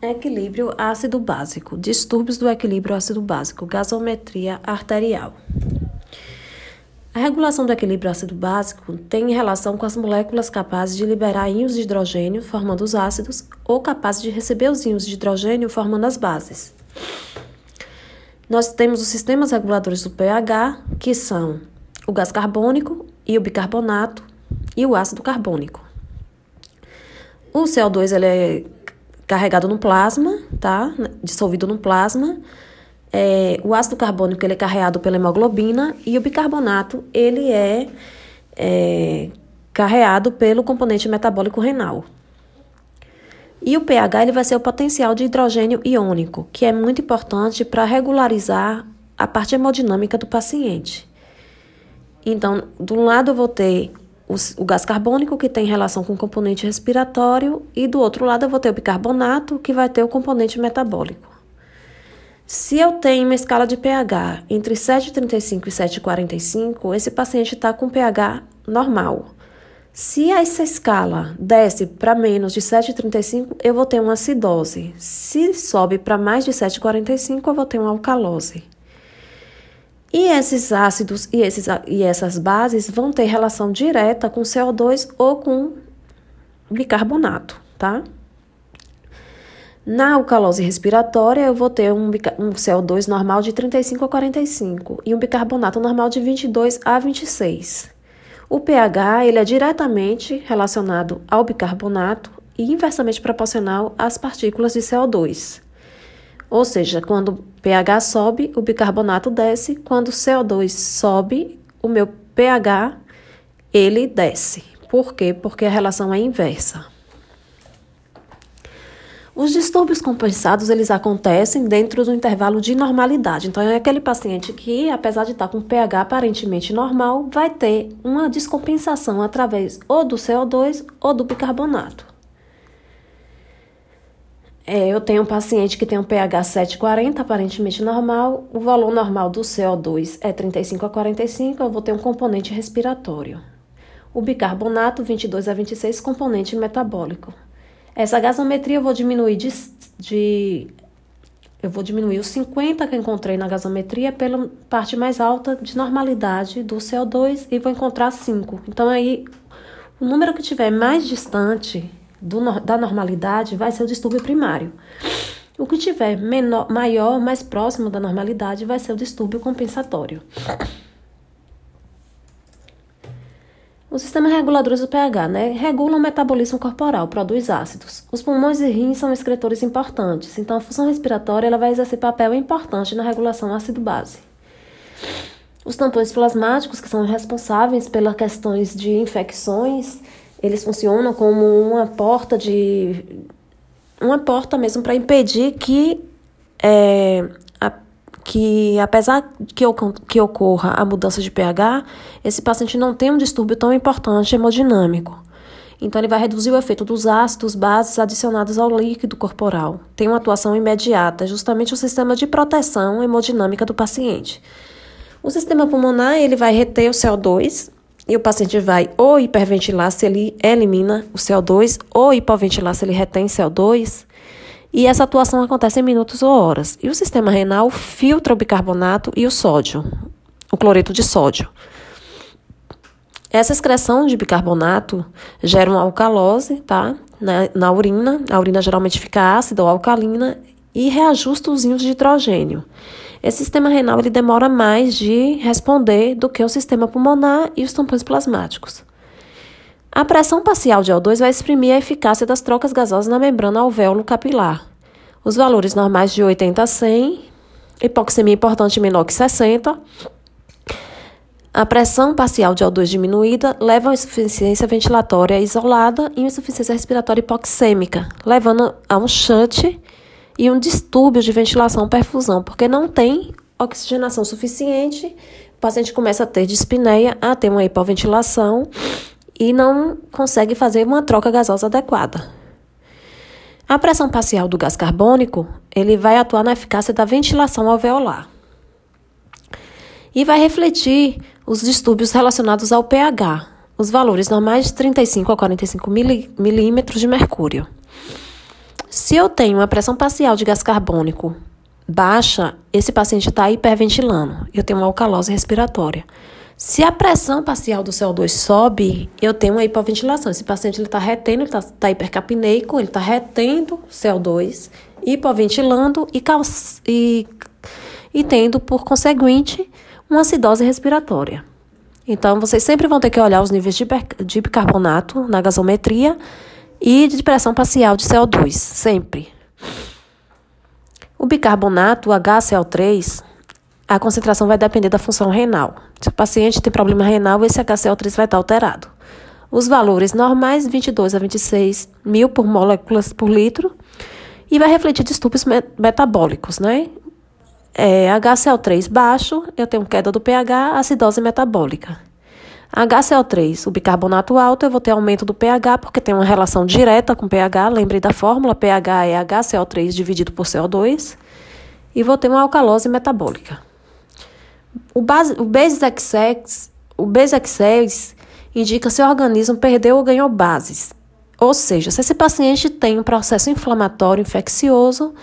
Equilíbrio ácido básico. Distúrbios do equilíbrio ácido básico. Gasometria arterial. A regulação do equilíbrio ácido básico tem relação com as moléculas capazes de liberar íons de hidrogênio, formando os ácidos, ou capazes de receber os íons de hidrogênio, formando as bases. Nós temos os sistemas reguladores do pH, que são o gás carbônico e o bicarbonato e o ácido carbônico. O CO2 ele é carregado no plasma, tá? Dissolvido no plasma. É, o ácido carbônico ele é carreado pela hemoglobina e o bicarbonato ele é, é carreado pelo componente metabólico renal. E o pH ele vai ser o potencial de hidrogênio iônico, que é muito importante para regularizar a parte hemodinâmica do paciente. Então, de um lado eu vou ter o, gás carbônico, que tem relação com o componente respiratório, e do outro lado eu vou ter o bicarbonato, que vai ter o componente metabólico. Se eu tenho uma escala de pH entre 7,35 e 7,45, esse paciente está com pH normal. Se essa escala desce para menos de 7,35, eu vou ter uma acidose. Se sobe para mais de 7,45, eu vou ter uma alcalose. E esses ácidos e, esses, e essas bases vão ter relação direta com CO2 ou com bicarbonato, tá? Na alcalose respiratória, eu vou ter um, um, CO2 normal de 35 a 45 e um bicarbonato normal de 22 a 26. O pH ele é diretamente relacionado ao bicarbonato e inversamente proporcional às partículas de CO2. Ou seja, quando o pH sobe, o bicarbonato desce, quando o CO2 sobe, o meu pH ele desce. Por quê? Porque a relação é inversa. Os distúrbios compensados, eles acontecem dentro do intervalo de normalidade. Então, é aquele paciente que, apesar de estar com pH aparentemente normal, vai ter uma descompensação através ou do CO2 ou do bicarbonato. É, eu tenho um paciente que tem um pH 740, aparentemente normal. O valor normal do CO2 é 35 a 45, eu vou ter um componente respiratório. O bicarbonato, 22 a 26, componente metabólico. Essa gasometria eu vou diminuir de, de eu vou diminuir os 50 que eu encontrei na gasometria pela parte mais alta de normalidade do CO2 e vou encontrar 5. Então aí o número que tiver mais distante do, da normalidade vai ser o distúrbio primário. O que tiver menor, maior, mais próximo da normalidade, vai ser o distúrbio compensatório. Os sistemas reguladores do pH né, regulam o metabolismo corporal, produz ácidos. Os pulmões e rins são excretores importantes, então a função respiratória ela vai exercer papel importante na regulação ácido-base. Os tampões plasmáticos, que são responsáveis pelas questões de infecções, eles funcionam como uma porta de. uma porta mesmo para impedir que. É, a, que apesar que, que ocorra a mudança de pH, esse paciente não tem um distúrbio tão importante hemodinâmico. Então, ele vai reduzir o efeito dos ácidos bases adicionados ao líquido corporal. Tem uma atuação imediata, justamente o sistema de proteção hemodinâmica do paciente. O sistema pulmonar ele vai reter o CO2 e o paciente vai ou hiperventilar se ele elimina o CO2 ou hipoventilar se ele retém CO2. E essa atuação acontece em minutos ou horas. E o sistema renal filtra o bicarbonato e o sódio, o cloreto de sódio. Essa excreção de bicarbonato gera uma alcalose, tá? Na, na urina. A urina geralmente fica ácida ou alcalina e reajusta os íons de hidrogênio. Esse sistema renal ele demora mais de responder do que o sistema pulmonar e os tampões plasmáticos. A pressão parcial de O2 vai exprimir a eficácia das trocas gasosas na membrana alvéolo capilar. Os valores normais de 80 a 100, hipoxemia importante menor que 60, a pressão parcial de O2 diminuída leva a insuficiência ventilatória isolada e insuficiência respiratória hipoxêmica, levando a um shunt e um distúrbio de ventilação perfusão, porque não tem oxigenação suficiente, o paciente começa a ter dispneia, a ter uma hipoventilação e não consegue fazer uma troca gasosa adequada. A pressão parcial do gás carbônico, ele vai atuar na eficácia da ventilação alveolar. E vai refletir os distúrbios relacionados ao pH, os valores normais de 35 a 45 milímetros de mercúrio. Se eu tenho uma pressão parcial de gás carbônico baixa, esse paciente está hiperventilando. Eu tenho uma alcalose respiratória. Se a pressão parcial do CO2 sobe, eu tenho uma hipoventilação. Esse paciente está retendo, ele está tá hipercapneico, ele está retendo CO2, hipoventilando e, e, e tendo, por conseguinte, uma acidose respiratória. Então, vocês sempre vão ter que olhar os níveis de, de bicarbonato na gasometria e de pressão parcial de CO2, sempre. O bicarbonato, o HCl3, a concentração vai depender da função renal. Se o paciente tem problema renal, esse HCl3 vai estar alterado. Os valores normais, 22 a 26 mil por moléculas por litro, e vai refletir distúrbios metabólicos, né? É, HCl3 baixo, eu tenho queda do pH, acidose metabólica. HCl3, o bicarbonato alto, eu vou ter aumento do pH, porque tem uma relação direta com pH, lembre da fórmula, pH é HCl3 dividido por CO2, e vou ter uma alcalose metabólica. O, base, o BASEX, o BASEX indica se o organismo perdeu ou ganhou bases. Ou seja, se esse paciente tem um processo inflamatório infeccioso,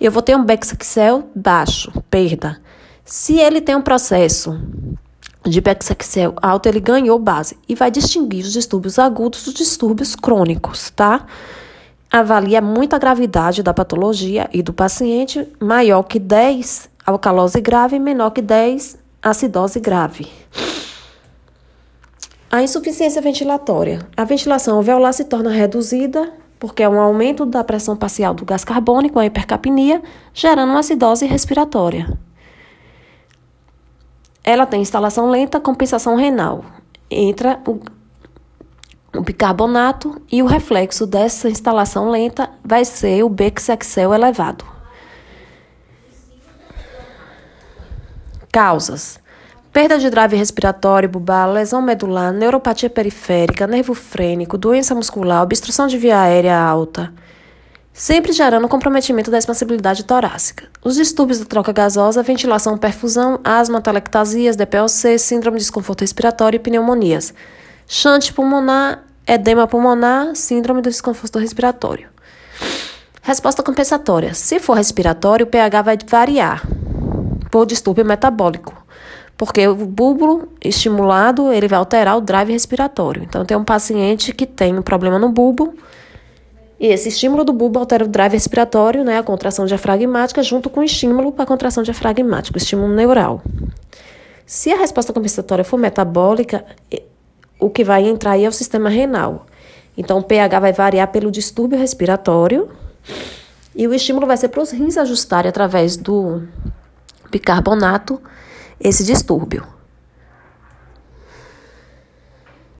eu vou ter um Bexaxel baixo, perda. Se ele tem um processo de Bexaxel alto, ele ganhou base e vai distinguir os distúrbios agudos dos distúrbios crônicos, tá? Avalia muito a gravidade da patologia e do paciente, maior que 10 alcalose grave, menor que 10 acidose grave. A insuficiência ventilatória. A ventilação alveolar se torna reduzida porque é um aumento da pressão parcial do gás carbônico, a hipercapnia, gerando uma acidose respiratória. Ela tem instalação lenta, compensação renal. Entra o, o bicarbonato e o reflexo dessa instalação lenta vai ser o Bexexel elevado. Causas: Perda de drive respiratório, bubar, lesão medular, neuropatia periférica, nervo frênico, doença muscular, obstrução de via aérea alta, sempre gerando comprometimento da expansibilidade torácica. Os distúrbios da troca gasosa, ventilação, perfusão, asma, telectasias, DPLC, síndrome de desconforto respiratório e pneumonias. Chante pulmonar, edema pulmonar, síndrome do desconforto respiratório. Resposta compensatória. Se for respiratório, o pH vai variar por distúrbio metabólico. Porque o bulbo estimulado, ele vai alterar o drive respiratório. Então, tem um paciente que tem um problema no bulbo, e esse estímulo do bulbo altera o drive respiratório, né, a contração diafragmática, junto com o estímulo para a contração diafragmática, o estímulo neural. Se a resposta compensatória for metabólica, o que vai entrar aí é o sistema renal. Então, o pH vai variar pelo distúrbio respiratório e o estímulo vai ser para os rins ajustarem através do bicarbonato esse distúrbio.